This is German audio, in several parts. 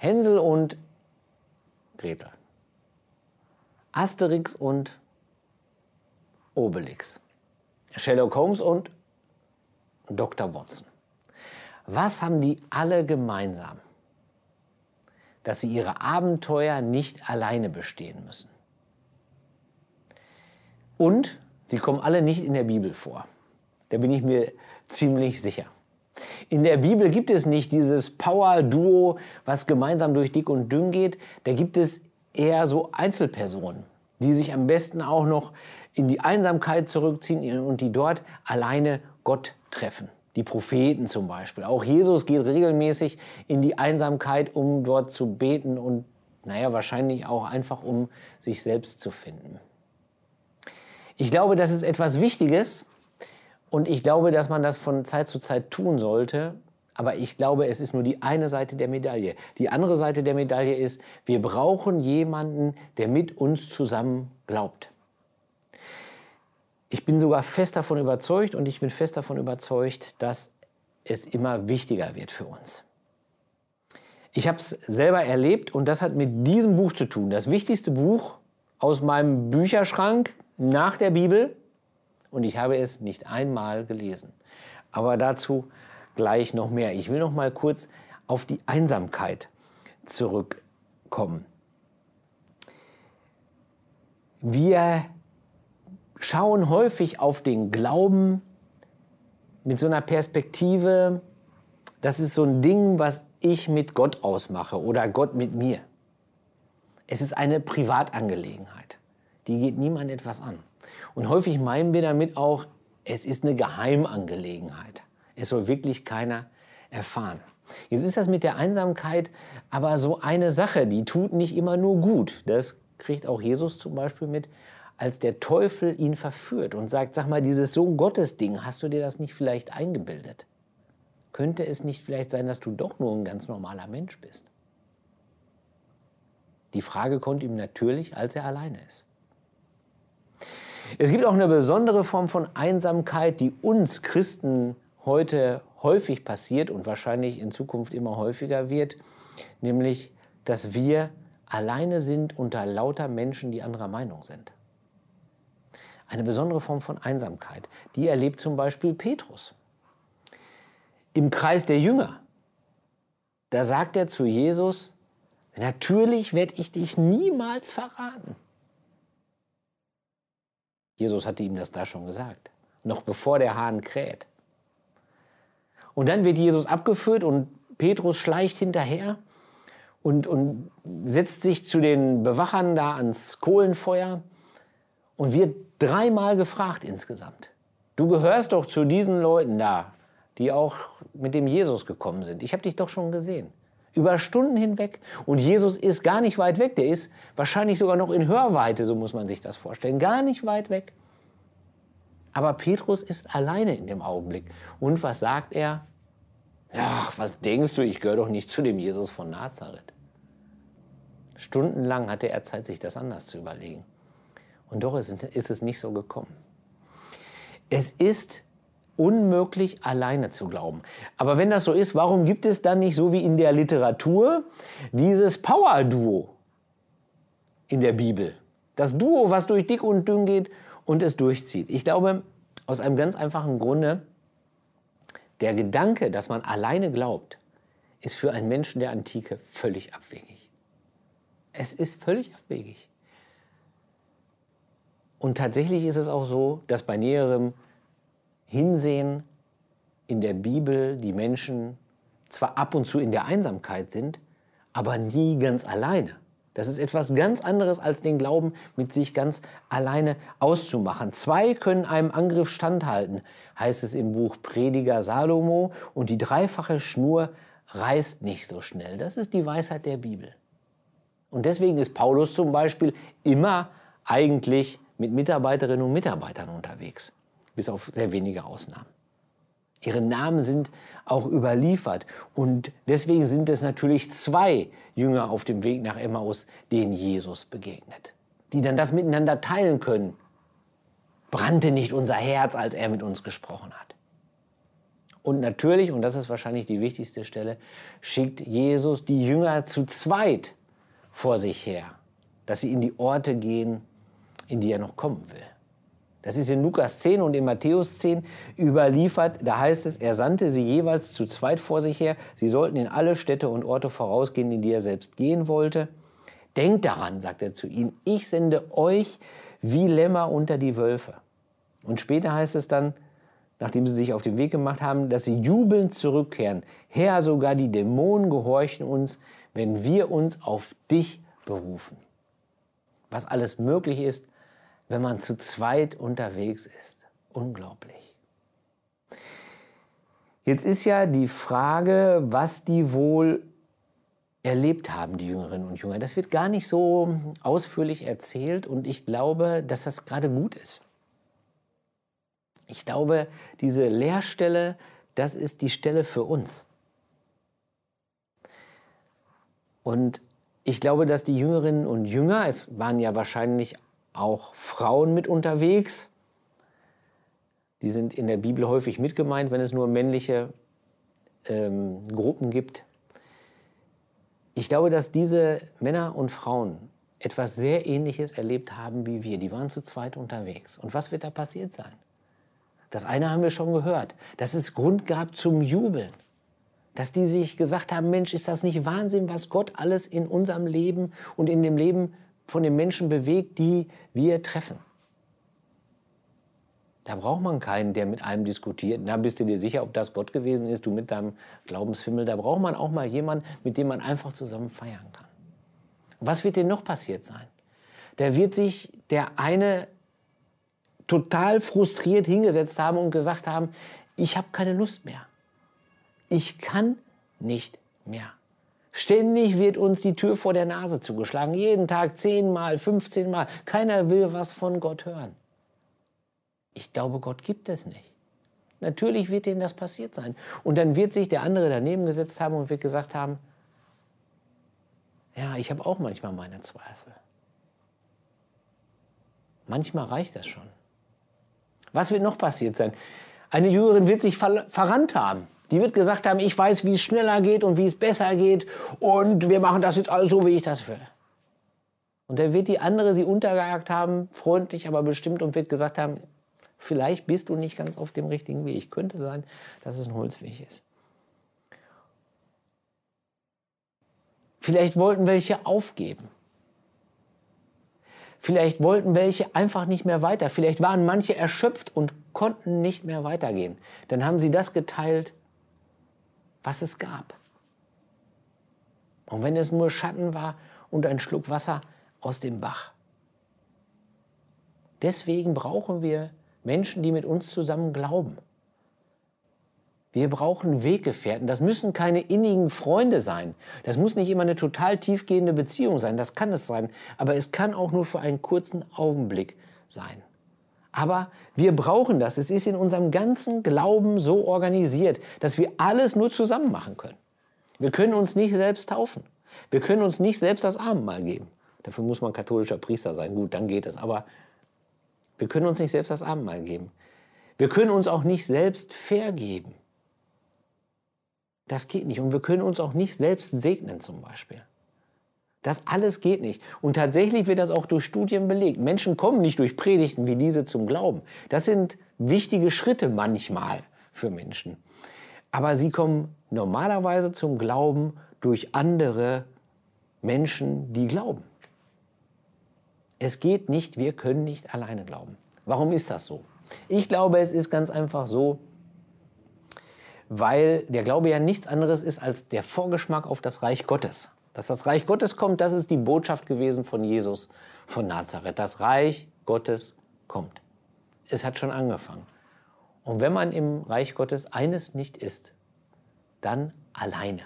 Hänsel und Gretel. Asterix und Obelix. Sherlock Holmes und Dr. Watson. Was haben die alle gemeinsam? Dass sie ihre Abenteuer nicht alleine bestehen müssen. Und sie kommen alle nicht in der Bibel vor. Da bin ich mir ziemlich sicher. In der Bibel gibt es nicht dieses Power-Duo, was gemeinsam durch dick und dünn geht. Da gibt es eher so Einzelpersonen, die sich am besten auch noch in die Einsamkeit zurückziehen und die dort alleine Gott treffen. Die Propheten zum Beispiel. Auch Jesus geht regelmäßig in die Einsamkeit, um dort zu beten und, naja, wahrscheinlich auch einfach, um sich selbst zu finden. Ich glaube, das ist etwas Wichtiges und ich glaube, dass man das von Zeit zu Zeit tun sollte. Aber ich glaube, es ist nur die eine Seite der Medaille. Die andere Seite der Medaille ist, wir brauchen jemanden, der mit uns zusammen glaubt. Ich bin sogar fest davon überzeugt und ich bin fest davon überzeugt, dass es immer wichtiger wird für uns. Ich habe es selber erlebt und das hat mit diesem Buch zu tun. Das wichtigste Buch aus meinem Bücherschrank nach der Bibel und ich habe es nicht einmal gelesen. Aber dazu gleich noch mehr. Ich will noch mal kurz auf die Einsamkeit zurückkommen. Wir schauen häufig auf den Glauben mit so einer Perspektive, das ist so ein Ding, was ich mit Gott ausmache oder Gott mit mir. Es ist eine Privatangelegenheit. Die geht niemand etwas an. Und häufig meinen wir damit auch, es ist eine Geheimangelegenheit. Es soll wirklich keiner erfahren. Jetzt ist das mit der Einsamkeit aber so eine Sache, die tut nicht immer nur gut. Das kriegt auch Jesus zum Beispiel mit als der Teufel ihn verführt und sagt, sag mal, dieses Sohn Gottes Ding, hast du dir das nicht vielleicht eingebildet? Könnte es nicht vielleicht sein, dass du doch nur ein ganz normaler Mensch bist? Die Frage kommt ihm natürlich, als er alleine ist. Es gibt auch eine besondere Form von Einsamkeit, die uns Christen heute häufig passiert und wahrscheinlich in Zukunft immer häufiger wird, nämlich, dass wir alleine sind unter lauter Menschen, die anderer Meinung sind eine besondere Form von Einsamkeit. Die erlebt zum Beispiel Petrus. Im Kreis der Jünger, da sagt er zu Jesus, natürlich werde ich dich niemals verraten. Jesus hatte ihm das da schon gesagt, noch bevor der Hahn kräht. Und dann wird Jesus abgeführt und Petrus schleicht hinterher und, und setzt sich zu den Bewachern da ans Kohlenfeuer und wird dreimal gefragt insgesamt. Du gehörst doch zu diesen Leuten da, die auch mit dem Jesus gekommen sind. Ich habe dich doch schon gesehen. Über Stunden hinweg. Und Jesus ist gar nicht weit weg. Der ist wahrscheinlich sogar noch in Hörweite, so muss man sich das vorstellen. Gar nicht weit weg. Aber Petrus ist alleine in dem Augenblick. Und was sagt er? Ach, was denkst du, ich gehöre doch nicht zu dem Jesus von Nazareth. Stundenlang hatte er Zeit, sich das anders zu überlegen. Und doch ist, ist es nicht so gekommen. Es ist unmöglich, alleine zu glauben. Aber wenn das so ist, warum gibt es dann nicht so wie in der Literatur dieses Power-Duo in der Bibel? Das Duo, was durch dick und dünn geht und es durchzieht. Ich glaube, aus einem ganz einfachen Grunde, der Gedanke, dass man alleine glaubt, ist für einen Menschen der Antike völlig abwegig. Es ist völlig abwegig. Und tatsächlich ist es auch so, dass bei näherem Hinsehen in der Bibel die Menschen zwar ab und zu in der Einsamkeit sind, aber nie ganz alleine. Das ist etwas ganz anderes als den Glauben mit sich ganz alleine auszumachen. Zwei können einem Angriff standhalten, heißt es im Buch Prediger Salomo, und die dreifache Schnur reißt nicht so schnell. Das ist die Weisheit der Bibel. Und deswegen ist Paulus zum Beispiel immer eigentlich mit Mitarbeiterinnen und Mitarbeitern unterwegs, bis auf sehr wenige Ausnahmen. Ihre Namen sind auch überliefert und deswegen sind es natürlich zwei Jünger auf dem Weg nach Emmaus, denen Jesus begegnet, die dann das miteinander teilen können. Brannte nicht unser Herz, als er mit uns gesprochen hat. Und natürlich, und das ist wahrscheinlich die wichtigste Stelle, schickt Jesus die Jünger zu zweit vor sich her, dass sie in die Orte gehen, in die er noch kommen will. Das ist in Lukas 10 und in Matthäus 10 überliefert. Da heißt es, er sandte sie jeweils zu zweit vor sich her. Sie sollten in alle Städte und Orte vorausgehen, in die er selbst gehen wollte. Denkt daran, sagt er zu ihnen, ich sende euch wie Lämmer unter die Wölfe. Und später heißt es dann, nachdem sie sich auf den Weg gemacht haben, dass sie jubelnd zurückkehren. Herr, sogar die Dämonen gehorchen uns, wenn wir uns auf dich berufen. Was alles möglich ist, wenn man zu zweit unterwegs ist. Unglaublich. Jetzt ist ja die Frage, was die wohl erlebt haben, die Jüngerinnen und Jünger. Das wird gar nicht so ausführlich erzählt und ich glaube, dass das gerade gut ist. Ich glaube, diese Lehrstelle, das ist die Stelle für uns. Und ich glaube, dass die Jüngerinnen und Jünger, es waren ja wahrscheinlich auch Frauen mit unterwegs. Die sind in der Bibel häufig mitgemeint, wenn es nur männliche ähm, Gruppen gibt. Ich glaube, dass diese Männer und Frauen etwas sehr Ähnliches erlebt haben wie wir. Die waren zu zweit unterwegs. Und was wird da passiert sein? Das eine haben wir schon gehört, dass es Grund gab zum Jubeln. Dass die sich gesagt haben, Mensch, ist das nicht Wahnsinn, was Gott alles in unserem Leben und in dem Leben von den Menschen bewegt, die wir treffen. Da braucht man keinen, der mit einem diskutiert. Na, bist du dir sicher, ob das Gott gewesen ist, du mit deinem Glaubensfimmel? Da braucht man auch mal jemanden, mit dem man einfach zusammen feiern kann. was wird denn noch passiert sein? Da wird sich der eine total frustriert hingesetzt haben und gesagt haben, ich habe keine Lust mehr. Ich kann nicht mehr. Ständig wird uns die Tür vor der Nase zugeschlagen. Jeden Tag zehnmal, 15 Mal. Keiner will was von Gott hören. Ich glaube, Gott gibt es nicht. Natürlich wird denen das passiert sein. Und dann wird sich der andere daneben gesetzt haben und wird gesagt haben, ja, ich habe auch manchmal meine Zweifel. Manchmal reicht das schon. Was wird noch passiert sein? Eine Jüngerin wird sich verrannt haben. Die wird gesagt haben, ich weiß, wie es schneller geht und wie es besser geht und wir machen das jetzt alles so, wie ich das will. Und dann wird die andere sie untergejagt haben, freundlich, aber bestimmt und wird gesagt haben, vielleicht bist du nicht ganz auf dem richtigen Weg. Könnte sein, dass es ein Holzweg ist. Vielleicht wollten welche aufgeben. Vielleicht wollten welche einfach nicht mehr weiter. Vielleicht waren manche erschöpft und konnten nicht mehr weitergehen. Dann haben sie das geteilt, was es gab. Und wenn es nur Schatten war und ein Schluck Wasser aus dem Bach. Deswegen brauchen wir Menschen, die mit uns zusammen glauben. Wir brauchen Weggefährten. Das müssen keine innigen Freunde sein. Das muss nicht immer eine total tiefgehende Beziehung sein. Das kann es sein. Aber es kann auch nur für einen kurzen Augenblick sein. Aber wir brauchen das. Es ist in unserem ganzen Glauben so organisiert, dass wir alles nur zusammen machen können. Wir können uns nicht selbst taufen. Wir können uns nicht selbst das Abendmahl geben. Dafür muss man katholischer Priester sein. Gut, dann geht es. Aber wir können uns nicht selbst das Abendmahl geben. Wir können uns auch nicht selbst vergeben. Das geht nicht. Und wir können uns auch nicht selbst segnen zum Beispiel. Das alles geht nicht. Und tatsächlich wird das auch durch Studien belegt. Menschen kommen nicht durch Predigten wie diese zum Glauben. Das sind wichtige Schritte manchmal für Menschen. Aber sie kommen normalerweise zum Glauben durch andere Menschen, die glauben. Es geht nicht, wir können nicht alleine glauben. Warum ist das so? Ich glaube, es ist ganz einfach so, weil der Glaube ja nichts anderes ist als der Vorgeschmack auf das Reich Gottes. Dass das Reich Gottes kommt, das ist die Botschaft gewesen von Jesus von Nazareth. Das Reich Gottes kommt. Es hat schon angefangen. Und wenn man im Reich Gottes eines nicht ist, dann alleine.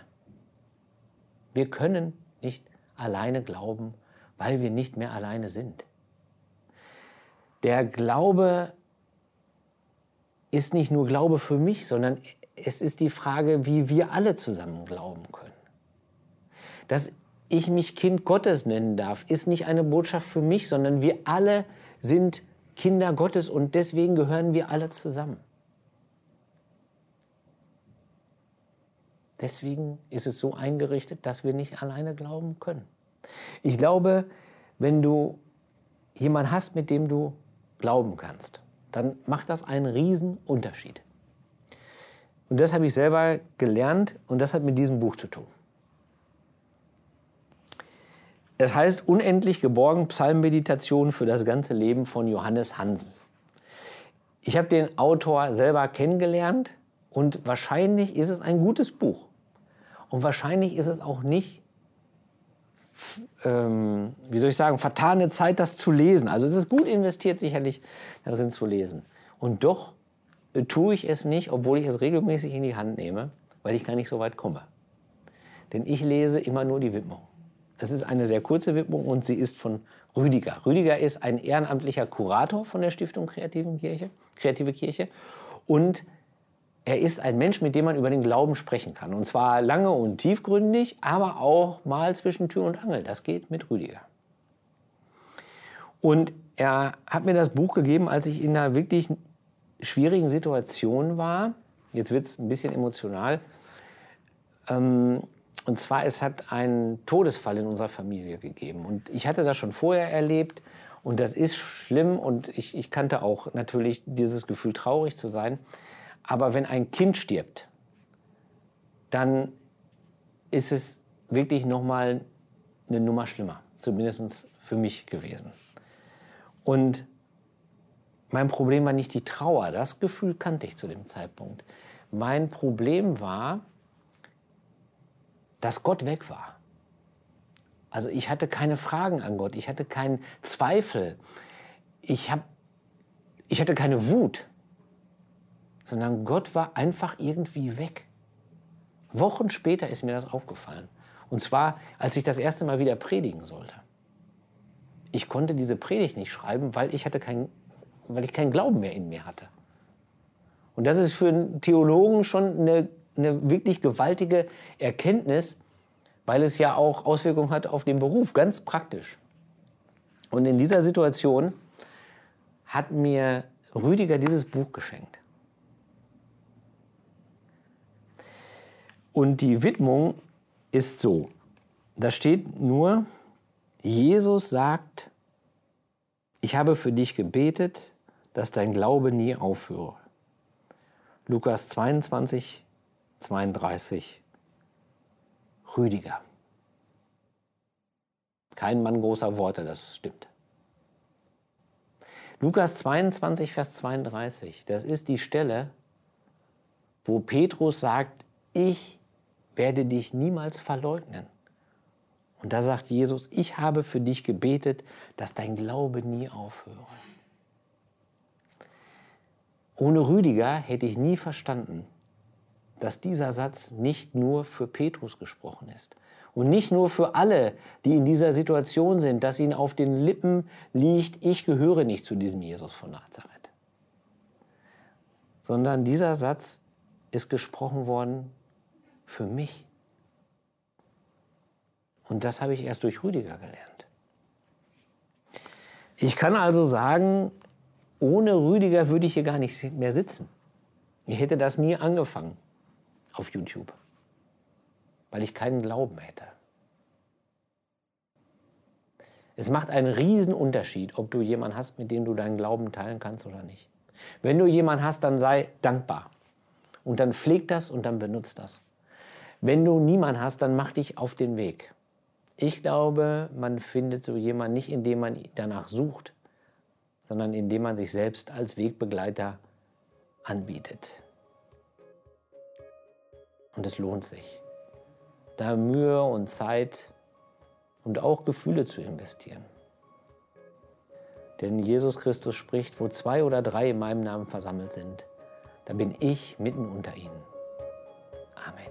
Wir können nicht alleine glauben, weil wir nicht mehr alleine sind. Der Glaube ist nicht nur Glaube für mich, sondern es ist die Frage, wie wir alle zusammen glauben können. Dass ich mich Kind Gottes nennen darf, ist nicht eine Botschaft für mich, sondern wir alle sind Kinder Gottes und deswegen gehören wir alle zusammen. Deswegen ist es so eingerichtet, dass wir nicht alleine glauben können. Ich glaube, wenn du jemanden hast, mit dem du glauben kannst, dann macht das einen riesen Unterschied. Und das habe ich selber gelernt und das hat mit diesem Buch zu tun. Es heißt Unendlich geborgen Psalmmeditation für das ganze Leben von Johannes Hansen. Ich habe den Autor selber kennengelernt und wahrscheinlich ist es ein gutes Buch. Und wahrscheinlich ist es auch nicht, ähm, wie soll ich sagen, vertane Zeit, das zu lesen. Also es ist gut investiert, sicherlich darin zu lesen. Und doch äh, tue ich es nicht, obwohl ich es regelmäßig in die Hand nehme, weil ich gar nicht so weit komme. Denn ich lese immer nur die Widmung. Es ist eine sehr kurze Widmung und sie ist von Rüdiger. Rüdiger ist ein ehrenamtlicher Kurator von der Stiftung Kreativen Kirche, Kreative Kirche und er ist ein Mensch, mit dem man über den Glauben sprechen kann. Und zwar lange und tiefgründig, aber auch mal zwischen Tür und Angel. Das geht mit Rüdiger. Und er hat mir das Buch gegeben, als ich in einer wirklich schwierigen Situation war. Jetzt wird es ein bisschen emotional. Ähm, und zwar, es hat einen Todesfall in unserer Familie gegeben. Und ich hatte das schon vorher erlebt. Und das ist schlimm. Und ich, ich kannte auch natürlich dieses Gefühl, traurig zu sein. Aber wenn ein Kind stirbt, dann ist es wirklich noch mal eine Nummer schlimmer, zumindest für mich gewesen. Und mein Problem war nicht die Trauer, das Gefühl kannte ich zu dem Zeitpunkt. Mein Problem war, dass Gott weg war. Also ich hatte keine Fragen an Gott, ich hatte keinen Zweifel, ich, hab, ich hatte keine Wut sondern Gott war einfach irgendwie weg. Wochen später ist mir das aufgefallen. Und zwar, als ich das erste Mal wieder predigen sollte. Ich konnte diese Predigt nicht schreiben, weil ich, hatte kein, weil ich keinen Glauben mehr in mir hatte. Und das ist für einen Theologen schon eine, eine wirklich gewaltige Erkenntnis, weil es ja auch Auswirkungen hat auf den Beruf, ganz praktisch. Und in dieser Situation hat mir Rüdiger dieses Buch geschenkt. Und die Widmung ist so. Da steht nur, Jesus sagt, ich habe für dich gebetet, dass dein Glaube nie aufhöre. Lukas 22, 32. Rüdiger. Kein Mann großer Worte, das stimmt. Lukas 22, Vers 32, das ist die Stelle, wo Petrus sagt, ich werde dich niemals verleugnen. Und da sagt Jesus, ich habe für dich gebetet, dass dein Glaube nie aufhöre. Ohne Rüdiger hätte ich nie verstanden, dass dieser Satz nicht nur für Petrus gesprochen ist und nicht nur für alle, die in dieser Situation sind, dass ihnen auf den Lippen liegt, ich gehöre nicht zu diesem Jesus von Nazareth, sondern dieser Satz ist gesprochen worden für mich. Und das habe ich erst durch Rüdiger gelernt. Ich kann also sagen, ohne Rüdiger würde ich hier gar nicht mehr sitzen. Ich hätte das nie angefangen auf YouTube, weil ich keinen Glauben hätte. Es macht einen riesen Unterschied, ob du jemanden hast, mit dem du deinen Glauben teilen kannst oder nicht. Wenn du jemanden hast, dann sei dankbar. Und dann pfleg das und dann benutzt das. Wenn du niemanden hast, dann mach dich auf den Weg. Ich glaube, man findet so jemanden nicht, indem man danach sucht, sondern indem man sich selbst als Wegbegleiter anbietet. Und es lohnt sich, da Mühe und Zeit und auch Gefühle zu investieren. Denn Jesus Christus spricht, wo zwei oder drei in meinem Namen versammelt sind, da bin ich mitten unter ihnen. Amen.